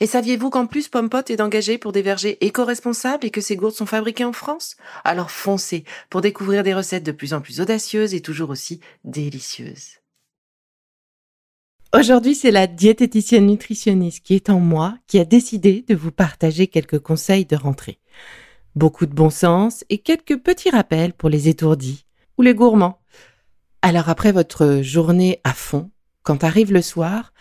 Et saviez-vous qu'en plus Pompot est engagé pour des vergers éco-responsables et que ces gourdes sont fabriquées en France? Alors foncez pour découvrir des recettes de plus en plus audacieuses et toujours aussi délicieuses. Aujourd'hui, c'est la diététicienne nutritionniste qui est en moi qui a décidé de vous partager quelques conseils de rentrée. Beaucoup de bon sens et quelques petits rappels pour les étourdis ou les gourmands. Alors après votre journée à fond, quand arrive le soir,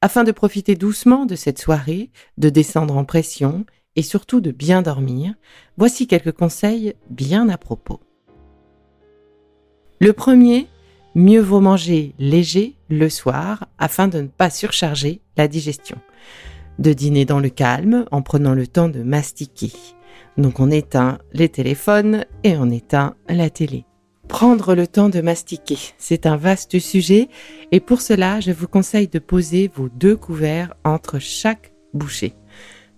afin de profiter doucement de cette soirée, de descendre en pression et surtout de bien dormir, voici quelques conseils bien à propos. Le premier, mieux vaut manger léger le soir afin de ne pas surcharger la digestion. De dîner dans le calme en prenant le temps de mastiquer. Donc on éteint les téléphones et on éteint la télé. Prendre le temps de mastiquer, c'est un vaste sujet et pour cela, je vous conseille de poser vos deux couverts entre chaque bouchée.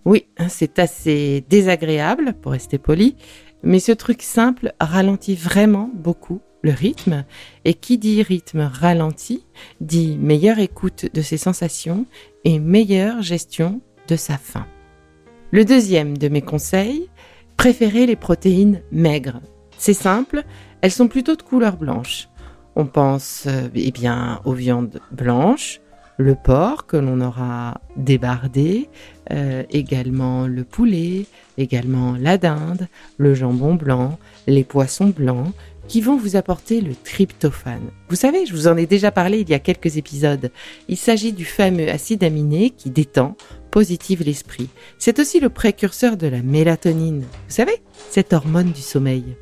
Oui, c'est assez désagréable pour rester poli, mais ce truc simple ralentit vraiment beaucoup le rythme et qui dit rythme ralenti dit meilleure écoute de ses sensations et meilleure gestion de sa faim. Le deuxième de mes conseils, préférez les protéines maigres. C'est simple, elles sont plutôt de couleur blanche. On pense euh, eh bien aux viandes blanches, le porc que l'on aura débardé, euh, également le poulet, également la dinde, le jambon blanc, les poissons blancs qui vont vous apporter le tryptophane. Vous savez, je vous en ai déjà parlé il y a quelques épisodes. Il s'agit du fameux acide aminé qui détend, positive l'esprit. C'est aussi le précurseur de la mélatonine. Vous savez, cette hormone du sommeil.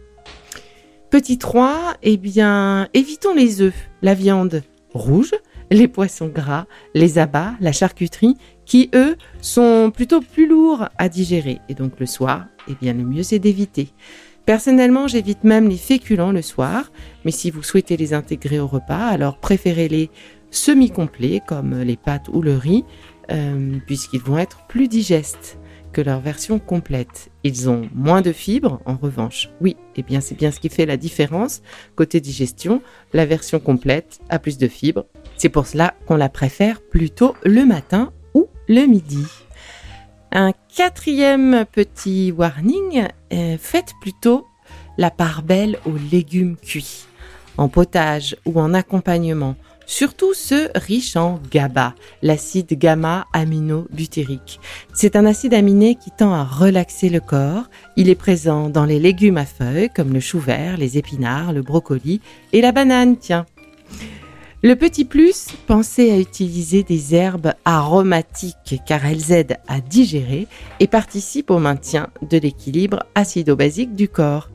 Petit 3, eh bien, évitons les œufs, la viande rouge, les poissons gras, les abats, la charcuterie, qui eux sont plutôt plus lourds à digérer. Et donc le soir, eh bien, le mieux c'est d'éviter. Personnellement, j'évite même les féculents le soir, mais si vous souhaitez les intégrer au repas, alors préférez-les semi-complets comme les pâtes ou le riz, euh, puisqu'ils vont être plus digestes leur version complète. Ils ont moins de fibres, en revanche. Oui, et eh bien c'est bien ce qui fait la différence. Côté digestion, la version complète a plus de fibres. C'est pour cela qu'on la préfère plutôt le matin ou le midi. Un quatrième petit warning, euh, faites plutôt la part belle aux légumes cuits, en potage ou en accompagnement surtout ceux riches en GABA, l'acide gamma-aminobutérique. C'est un acide aminé qui tend à relaxer le corps. Il est présent dans les légumes à feuilles comme le chou vert, les épinards, le brocoli et la banane, tiens. Le petit plus, pensez à utiliser des herbes aromatiques car elles aident à digérer et participent au maintien de l'équilibre acido-basique du corps.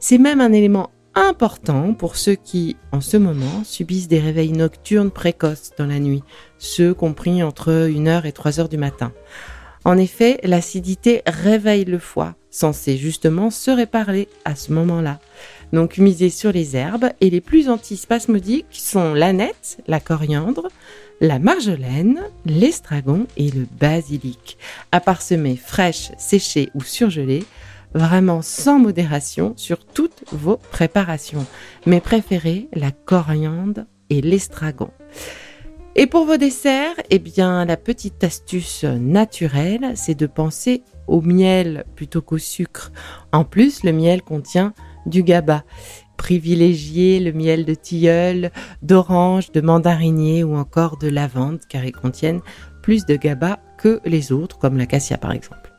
C'est même un élément important pour ceux qui, en ce moment, subissent des réveils nocturnes précoces dans la nuit, ceux compris entre 1h et 3h du matin. En effet, l'acidité réveille le foie, censé justement se réparer à ce moment-là. Donc misez sur les herbes et les plus antispasmodiques sont l'aneth, la coriandre, la marjolaine, l'estragon et le basilic. À parsemer fraîches, séchées ou surgelées, vraiment sans modération sur toutes vos préparations. Mais préférez la coriandre et l'estragon. Et pour vos desserts, eh bien, la petite astuce naturelle, c'est de penser au miel plutôt qu'au sucre. En plus, le miel contient du GABA. Privilégiez le miel de tilleul, d'orange, de mandarinier ou encore de lavande, car ils contiennent plus de GABA que les autres, comme l'acacia par exemple.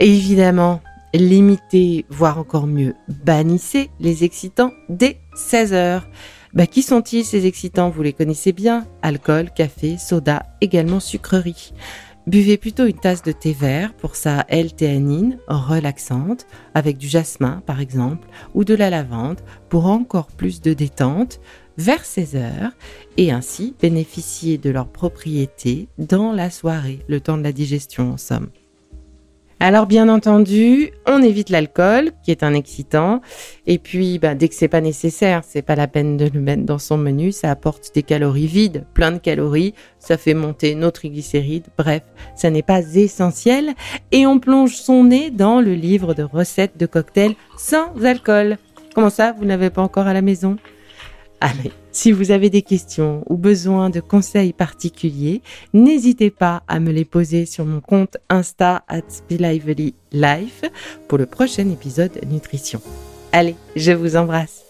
Et évidemment, limitez, voire encore mieux, bannissez les excitants dès 16 heures. Bah, qui sont-ils ces excitants? Vous les connaissez bien. Alcool, café, soda, également sucreries. Buvez plutôt une tasse de thé vert pour sa L-théanine relaxante, avec du jasmin par exemple, ou de la lavande pour encore plus de détente vers 16 heures et ainsi bénéficier de leurs propriétés dans la soirée, le temps de la digestion en somme. Alors bien entendu, on évite l'alcool, qui est un excitant, et puis bah, dès que c'est pas nécessaire, c'est pas la peine de le mettre dans son menu, ça apporte des calories vides, plein de calories, ça fait monter nos triglycérides, bref, ça n'est pas essentiel, et on plonge son nez dans le livre de recettes de cocktails sans alcool. Comment ça, vous n'avez pas encore à la maison? Allez, si vous avez des questions ou besoin de conseils particuliers, n'hésitez pas à me les poser sur mon compte Insta at Life pour le prochain épisode Nutrition. Allez, je vous embrasse.